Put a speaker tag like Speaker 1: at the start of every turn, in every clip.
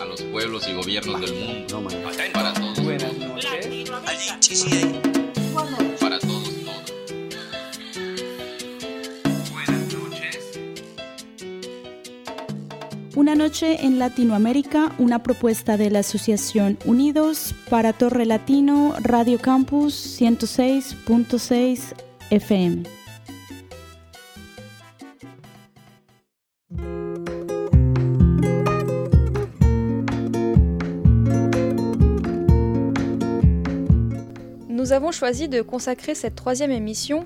Speaker 1: a los pueblos y gobiernos del mundo, para todos,
Speaker 2: Buenas noches.
Speaker 1: para todos, todos.
Speaker 2: Buenas noches.
Speaker 3: Una noche en Latinoamérica, una propuesta de la Asociación Unidos para Torre Latino Radio Campus 106.6 FM.
Speaker 4: Nous avons choisi de consacrer cette troisième émission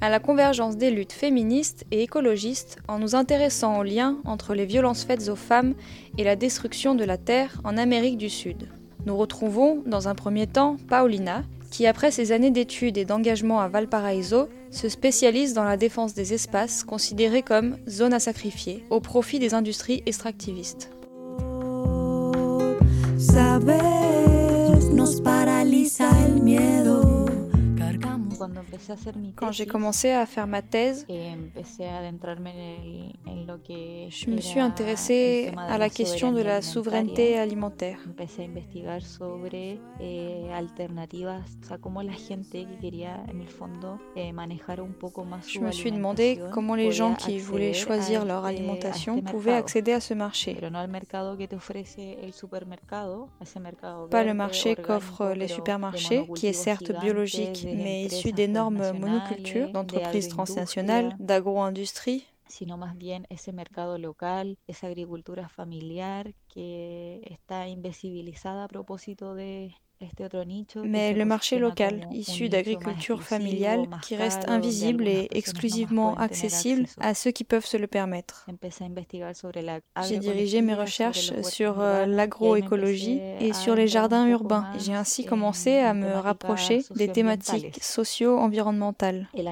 Speaker 4: à la convergence des luttes féministes et écologistes en nous intéressant aux liens entre les violences faites aux femmes et la destruction de la Terre en Amérique du Sud. Nous retrouvons dans un premier temps Paulina, qui après ses années d'études et d'engagement à Valparaiso, se spécialise dans la défense des espaces considérés comme zones à sacrifier au profit des industries extractivistes.
Speaker 5: Paraliza el miedo.
Speaker 4: Quand j'ai commencé à faire ma thèse, je me suis intéressée à la question de la souveraineté alimentaire.
Speaker 6: Eh, eh,
Speaker 4: Je me suis demandé comment les gens qui voulaient choisir leur alimentation pouvaient accéder à ce marché. Pas le marché qu'offrent les supermarchés, qui est certes biologique, mais issu d'énormes monocultures,
Speaker 6: de
Speaker 4: d'entreprises transnationales, d'agro-industrie,
Speaker 6: sino más bien ese mercado local, esa agricultura familiar que está invisibilizada a propósito de
Speaker 4: mais le marché local, issu d'agriculture familiale, qui reste invisible et exclusivement accessible à ceux qui peuvent se le permettre. J'ai dirigé mes recherches sur euh, l'agroécologie et sur les jardins urbains. J'ai ainsi
Speaker 6: en-
Speaker 4: commencé à me rapprocher des thématiques socio-environnementales.
Speaker 6: Eh,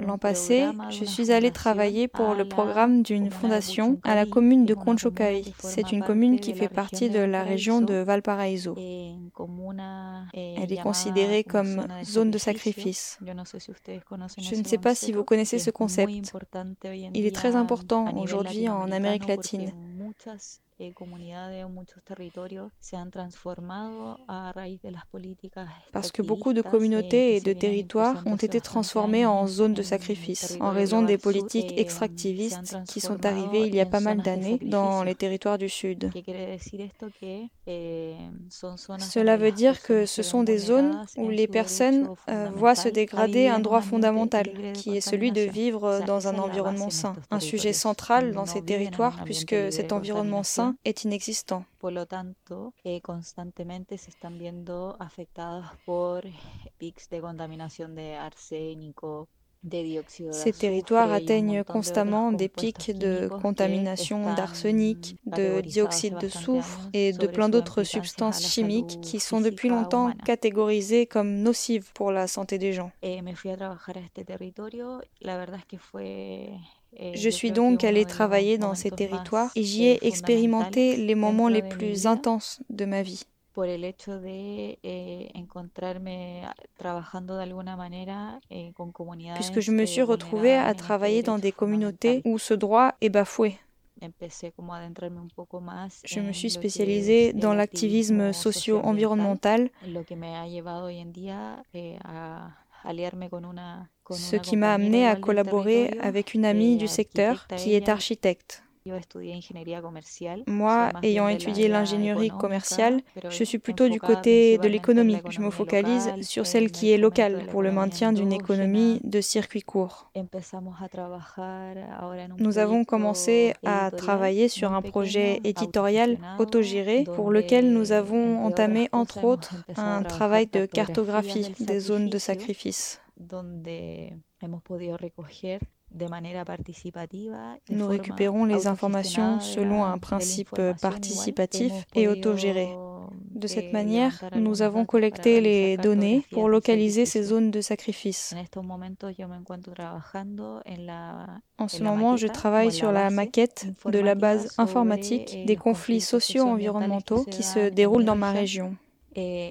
Speaker 4: L'an passé,
Speaker 6: de
Speaker 4: je suis allée travailler pour le programme d'une
Speaker 6: de
Speaker 4: fondation à la commune de
Speaker 6: forma
Speaker 4: C'est une commune
Speaker 6: de
Speaker 4: qui fait partie
Speaker 6: de
Speaker 4: de la région de
Speaker 6: en comuna, eh,
Speaker 4: Elle est considérée comme zone de sacrifice. Je ne sais pas si vous connaissez ce concept. Il est très important aujourd'hui en Amérique latine.
Speaker 6: Eh, comunidades o muchos territorios se han transformado a raíz de las políticas
Speaker 4: Parce que beaucoup de
Speaker 6: eh,
Speaker 4: communautés et de territoires ont été transformés en zones de sacrifice en raison des politiques
Speaker 6: eh,
Speaker 4: extractivistes qui sont arrivées il y a pas mal d'années dans les territoires du Sud. Cela veut dire que ce sont des zones où les personnes euh, voient se dégrader un droit fondamental, qui est celui de vivre dans un environnement
Speaker 6: en
Speaker 4: sain. Un sujet central dans ces territoires puisque cet environnement
Speaker 6: contaminación.
Speaker 4: Est inexistant.
Speaker 6: Por lo tanto, eh, constantemente se están viendo afectadas por pics de contaminación de arsénico, de dióxido de
Speaker 4: Ces territoires atteignent constamment des pics de contamination d'arsenic, de dioxyde
Speaker 6: hace
Speaker 4: de soufre et de plein d'autres substances
Speaker 6: la
Speaker 4: chimiques
Speaker 6: salud
Speaker 4: qui sont depuis longtemps catégorisées comme nocives pour la santé des gens. Je suis donc allée travailler dans ces territoires et j'y ai expérimenté les moments les plus intenses de ma vie.
Speaker 6: eh, eh,
Speaker 4: puisque je me suis retrouvée à travailler dans des communautés où ce droit est bafoué. Je me suis spécialisée dans l'activisme socio-environnemental, ce qui m'a amené à collaborer avec une amie du secteur qui est architecte. Moi, ayant étudié l'ingénierie commerciale, je suis plutôt du côté de l'économie. Je me focalise sur celle
Speaker 6: el
Speaker 4: qui est locale pour le maintien d'une économie de circuit court. Nous avons commencé à travailler sur un projet éditorial autogéré pour lequel nous avons entamé entre autres un travail de cartographie des zones de sacrifice.
Speaker 6: Donde hemos podido recoger
Speaker 4: Nous récupérons les informations selon un principe participatif et autogéré. De cette
Speaker 6: eh,
Speaker 4: manière,
Speaker 6: levantar
Speaker 4: nous avons collecté les données pour localiser ces zones de sacrifice.
Speaker 6: En
Speaker 4: ce moment, je travaille sur la maquette de la base informatique
Speaker 6: eh,
Speaker 4: des conflits socio-environnementaux qui se déroulent dans ma région.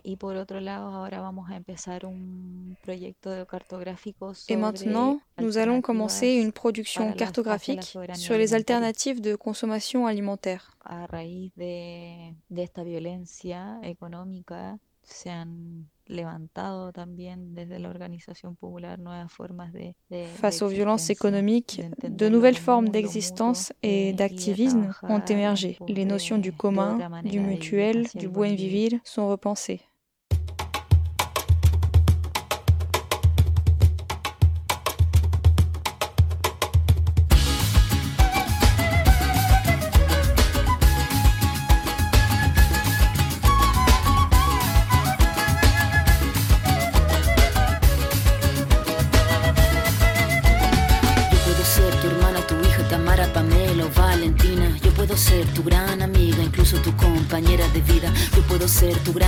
Speaker 6: Y por otro lado, ahora vamos a empezar un proyecto cartográfico
Speaker 4: Et maintenant, nous allons commencer une production cartographique sur les alternatives de consommation alimentaire.
Speaker 6: Raíz de, de esta violencia económica se han levantado también desde la organización popular nuevas formas de, de
Speaker 4: Face
Speaker 6: de
Speaker 4: aux violences économiques,
Speaker 6: de
Speaker 4: de nouvelles formes d'existence
Speaker 6: eh,
Speaker 4: et
Speaker 6: de
Speaker 4: d'activisme ont émergé. Les notions du
Speaker 6: eh,
Speaker 4: commun, du mutuel, du buen
Speaker 6: vivir
Speaker 4: sont repensées.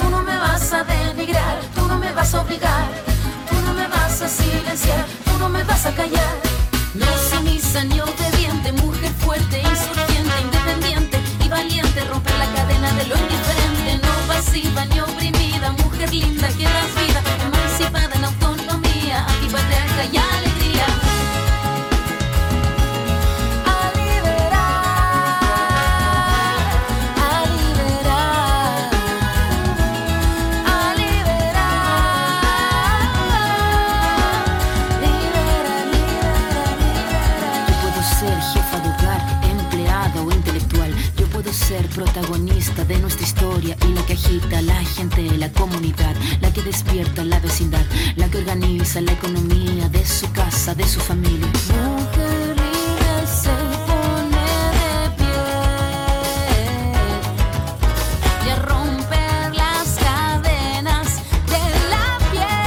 Speaker 7: tú no me vas a denigrar, tú no me vas a obligar, tú no me vas a silenciar, tú no me vas a callar. No sumisa ni
Speaker 8: nuestra historia y la que agita la gente de la comunidad, la que despierta la vecindad, la que organiza la economía de su casa, de su familia.
Speaker 7: Mujer libre se pone de pie y a romper las cadenas de la piel.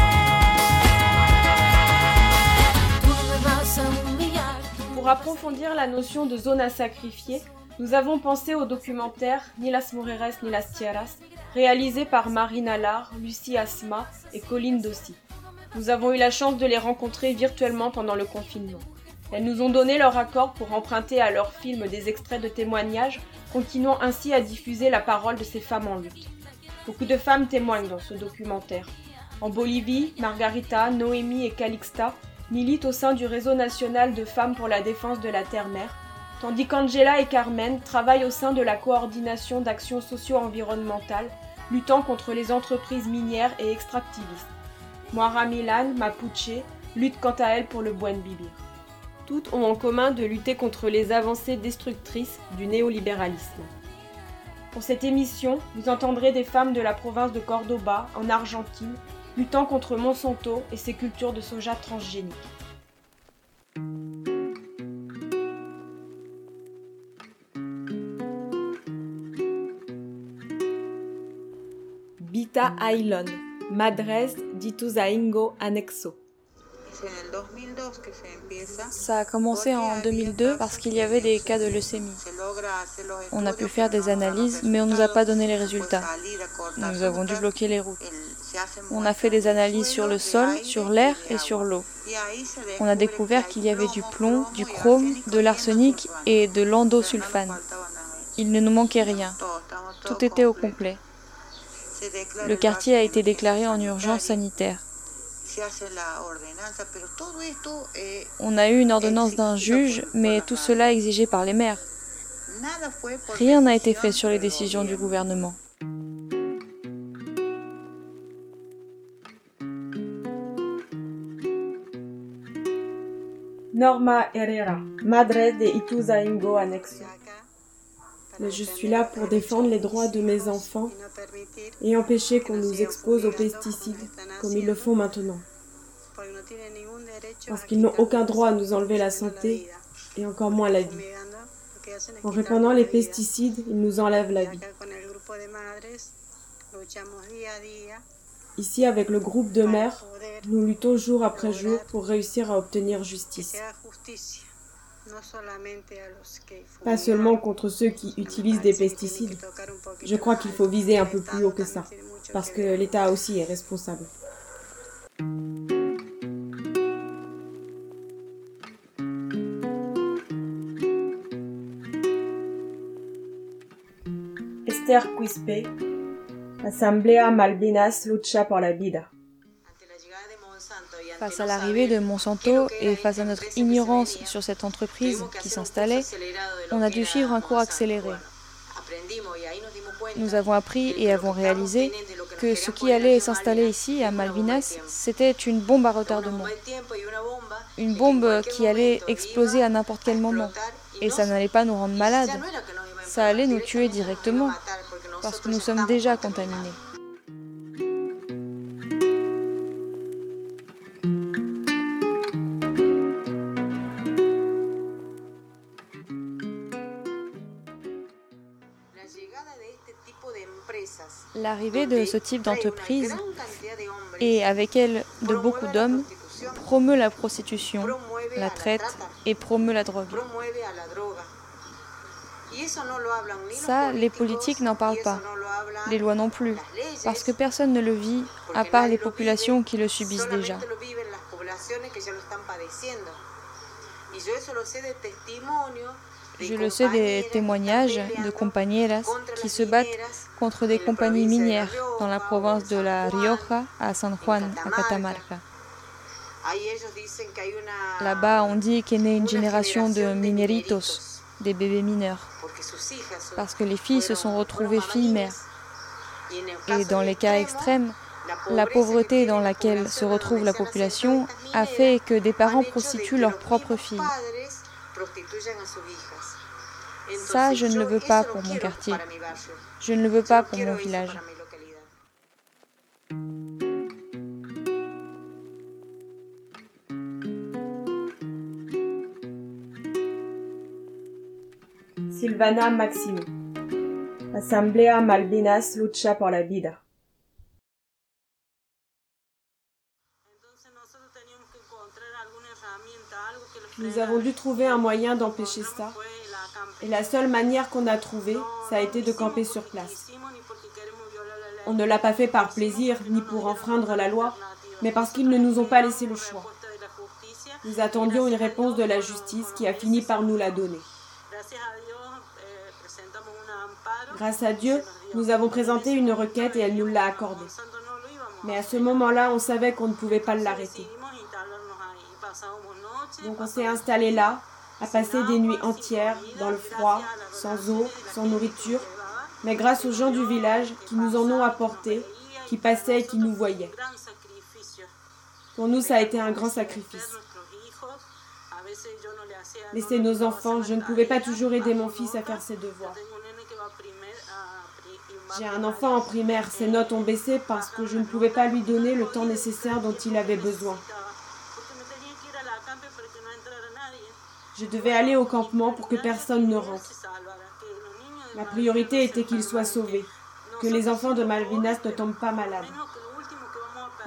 Speaker 7: Tú me vas a humillar.
Speaker 9: Pour approfondir la notion de zone à sacrifier, nous avons pensé au documentaire Ni las mujeres ni las tierras, réalisé par Marine Allard, Lucie Asma et Colline Dossi. Nous avons eu la chance de les rencontrer virtuellement pendant le confinement. Elles nous ont donné leur accord pour emprunter à leur film des extraits de témoignages, continuant ainsi à diffuser la parole de ces femmes en lutte. Beaucoup de femmes témoignent dans ce documentaire. En Bolivie, Margarita, Noémie et Calixta militent au sein du réseau national de femmes pour la défense de la terre-mère, tandis qu'Angela et Carmen travaillent au sein de la coordination d'actions socio-environnementales, luttant contre les entreprises minières et extractivistes. Moira Milan, Mapuche, lutte quant à elle pour le buen vivir. Toutes ont en commun de lutter contre les avancées destructrices du néolibéralisme. Pour cette émission, vous entendrez des femmes de la province de Cordoba, en Argentine, luttant contre Monsanto et ses cultures de soja transgéniques. Bita Ailon, Madres d'Ituzaingo Anexo.
Speaker 4: Ça a commencé en 2002 parce qu'il y avait des cas de leucémie. On a pu faire des analyses, mais on ne nous a pas donné les résultats. Nous avons dû bloquer les routes. On a fait des analyses sur le sol, sur l'air et sur l'eau. On a découvert qu'il y avait du plomb, du chrome, de l'arsenic et de l'endosulfane. Il ne nous manquait rien. Tout était au complet. Le quartier a été déclaré en urgence sanitaire. On a eu une ordonnance d'un juge, mais tout cela exigé par les maires. Rien n'a été fait sur les décisions du gouvernement.
Speaker 9: Norma Herrera, Madre de Ituzaingo Anexo. Mais je suis là pour défendre les droits de mes enfants et empêcher qu'on nous expose aux pesticides comme ils le font maintenant. Parce qu'ils n'ont aucun droit à nous enlever la santé et encore moins la vie. En répandant les pesticides, ils nous enlèvent la vie. Ici, avec le groupe de mères, nous luttons jour après jour pour réussir à obtenir justice. Pas seulement contre ceux qui utilisent des pesticides. Je crois qu'il faut viser un peu plus haut que ça, parce que l'État aussi est responsable. Esther Quispe, Asamblea Malvinas lucha por la vida.
Speaker 4: Face à l'arrivée de Monsanto et face à notre ignorance sur cette entreprise qui s'installait, on a dû suivre un cours accéléré. Nous avons appris et avons réalisé que ce qui allait s'installer ici, à Malvinas, c'était une bombe à retardement. Une bombe qui allait exploser à n'importe quel moment. Et ça n'allait pas nous rendre malades. Ça allait nous tuer directement, parce que nous sommes déjà contaminés. L'arrivée de ce type d'entreprise et avec elle de beaucoup d'hommes promeut la prostitution, la traite et promeut la drogue. Ça, les politiques n'en parlent pas, les lois non plus, parce que personne ne le vit à part les populations qui le subissent déjà. Je le sais des témoignages de compañeras qui se battent contre des compagnies minières dans la province de La Rioja à San Juan, à Catamarca. Là-bas, on dit qu'est née une génération de mineritos, des bébés mineurs, parce que les filles se sont retrouvées filles-mères. Et dans les cas extrêmes, la pauvreté dans laquelle se retrouve la population a fait que des parents prostituent leurs propres filles. Ça, je ne le veux pas pour mon quartier. Je ne le veux pas pour mon village.
Speaker 9: Silvana Maximo. Asamblea Malvinas lucha por la vida. Nous avons dû trouver un moyen d'empêcher ça. Et la seule manière qu'on a trouvée, ça a été de camper sur place. On ne l'a pas fait par plaisir ni pour enfreindre la loi, mais parce qu'ils ne nous ont pas laissé le choix. Nous attendions une réponse de la justice qui a fini par nous la donner. Grâce à Dieu, nous avons présenté une requête et elle nous l'a accordée. Mais à ce moment-là, on savait qu'on ne pouvait pas l'arrêter. Donc on s'est installé là, à passer des nuits entières dans le froid, sans eau, sans nourriture, mais grâce aux gens du village qui nous en ont apporté, qui passaient et qui nous voyaient. Pour nous, ça a été un grand sacrifice. Laisser nos enfants, je ne pouvais pas toujours aider mon fils à faire ses devoirs. J'ai un enfant en primaire, ses notes ont baissé parce que je ne pouvais pas lui donner le temps nécessaire dont il avait besoin. Je devais aller au campement pour que personne ne rentre. Ma priorité était qu'ils soient sauvés, que les enfants de Malvinas ne tombent pas malades.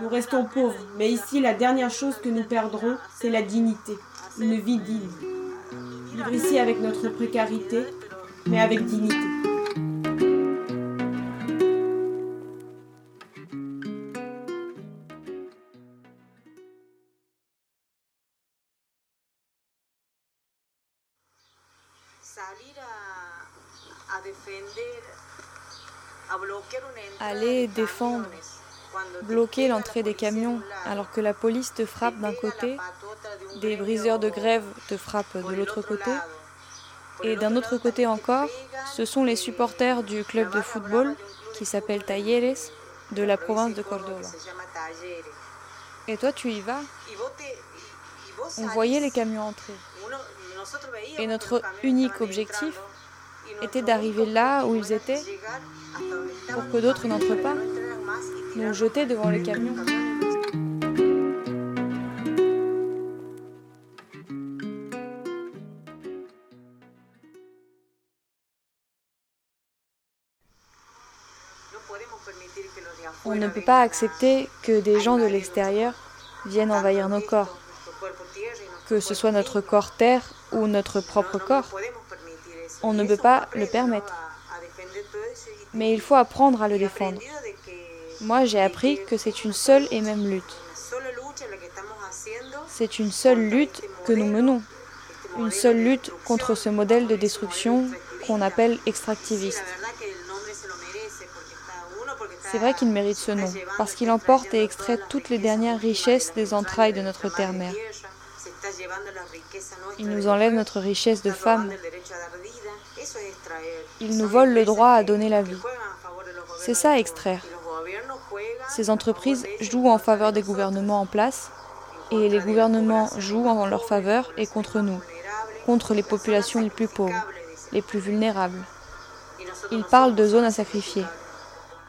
Speaker 9: Nous restons pauvres, mais ici, la dernière chose que nous perdrons, c'est la dignité, une vie digne. Vivre ici avec notre précarité, mais avec dignité.
Speaker 4: Aller défendre, bloquer l'entrée des camions alors que la police te frappe d'un côté, des briseurs de grève te frappent de l'autre côté, et d'un autre côté encore, ce sont les supporters du club de football qui s'appelle Talleres de la province de Cordoba. Et toi, tu y vas? On voyait les camions entrer. Et notre unique objectif était d'arriver là où ils étaient pour que d'autres n'entrent pas, nous jeter devant les camions. On ne peut pas accepter que des gens de l'extérieur viennent envahir nos corps, que ce soit notre corps terre ou notre propre corps. On ne peut pas le permettre. Mais il faut apprendre à le défendre. Moi, j'ai appris que c'est une seule et même lutte. C'est une seule lutte que nous menons. Une seule lutte contre ce modèle de destruction qu'on appelle extractiviste. C'est vrai qu'il mérite ce nom, parce qu'il emporte et extrait toutes les dernières richesses des entrailles de notre terre-mère. Il nous enlève notre richesse de femmes. Il nous vole le droit à donner la vie. C'est ça extraire. Ces entreprises jouent en faveur des gouvernements en place et les gouvernements jouent en leur faveur et contre nous, contre les populations les plus pauvres, les plus vulnérables. Ils parlent de zones à sacrifier.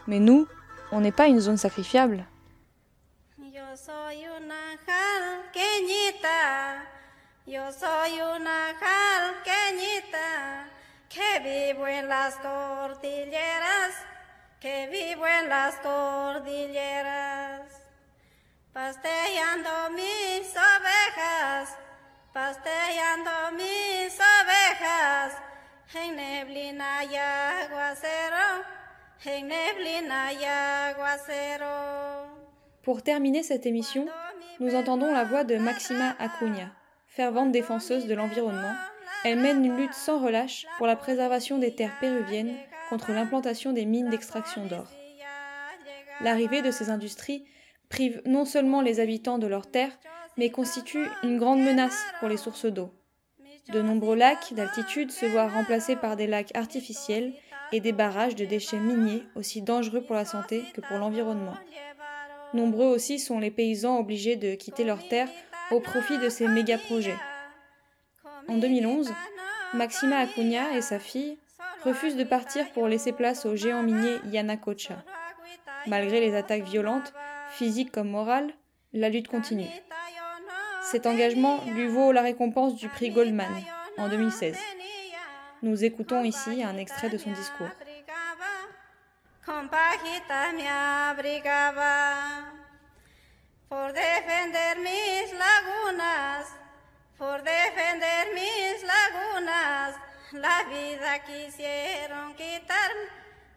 Speaker 4: Mais nous, on n'est pas une zone sacrifiable.
Speaker 10: Que vivo en las cordilleras, que vivo en las cordilleras, pasteando mis ovejas, pasteando mis ovejas, en neblina y aguacero, en neblina y aguacero.
Speaker 4: Pour terminer cette émission, nous entendons la voix de Maxima Acuña. fervente défenseuse de l'environnement, elle mène une lutte sans relâche pour la préservation des terres péruviennes contre l'implantation des mines d'extraction d'or. L'arrivée de ces industries prive non seulement les habitants de leurs terres, mais constitue une grande menace pour les sources d'eau. De nombreux lacs d'altitude se voient remplacés par des lacs artificiels et des barrages de déchets miniers aussi dangereux pour la santé que pour l'environnement. Nombreux aussi sont les paysans obligés de quitter leurs terres au profit de ces méga-projets. En 2011, Maxima Acuña et sa fille refusent de partir pour laisser place au géant minier Yanacocha. Malgré les attaques violentes, physiques comme morales, la lutte continue. Cet engagement lui vaut la récompense du prix Goldman en 2016. Nous écoutons ici un extrait de son discours.
Speaker 10: Por defender mis lagunas. La vida quisieron quitarme,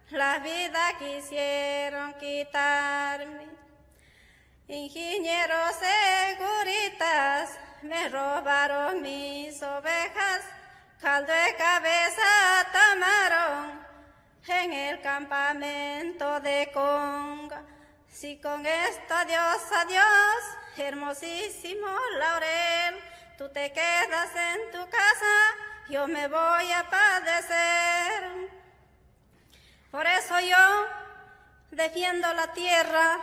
Speaker 10: la vida quisieron quitarme. Ingenieros seguritas me robaron mis ovejas, caldo de cabeza tomaron en el campamento de Conga. Si con esto adiós, adiós, hermosísimo laurel, tú te quedas en tu casa, yo me voy a padecer. Por eso yo defiendo la tierra,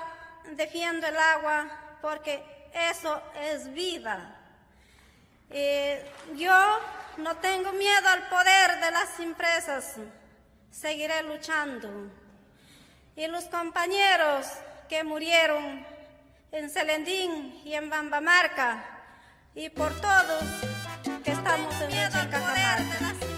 Speaker 10: defiendo el agua, porque eso es vida. yo no tengo miedo al poder de las empresas, seguiré luchando. Y los compañeros que murieron en Celendín y en Bambamarca y por todos que estamos en Cajamarca.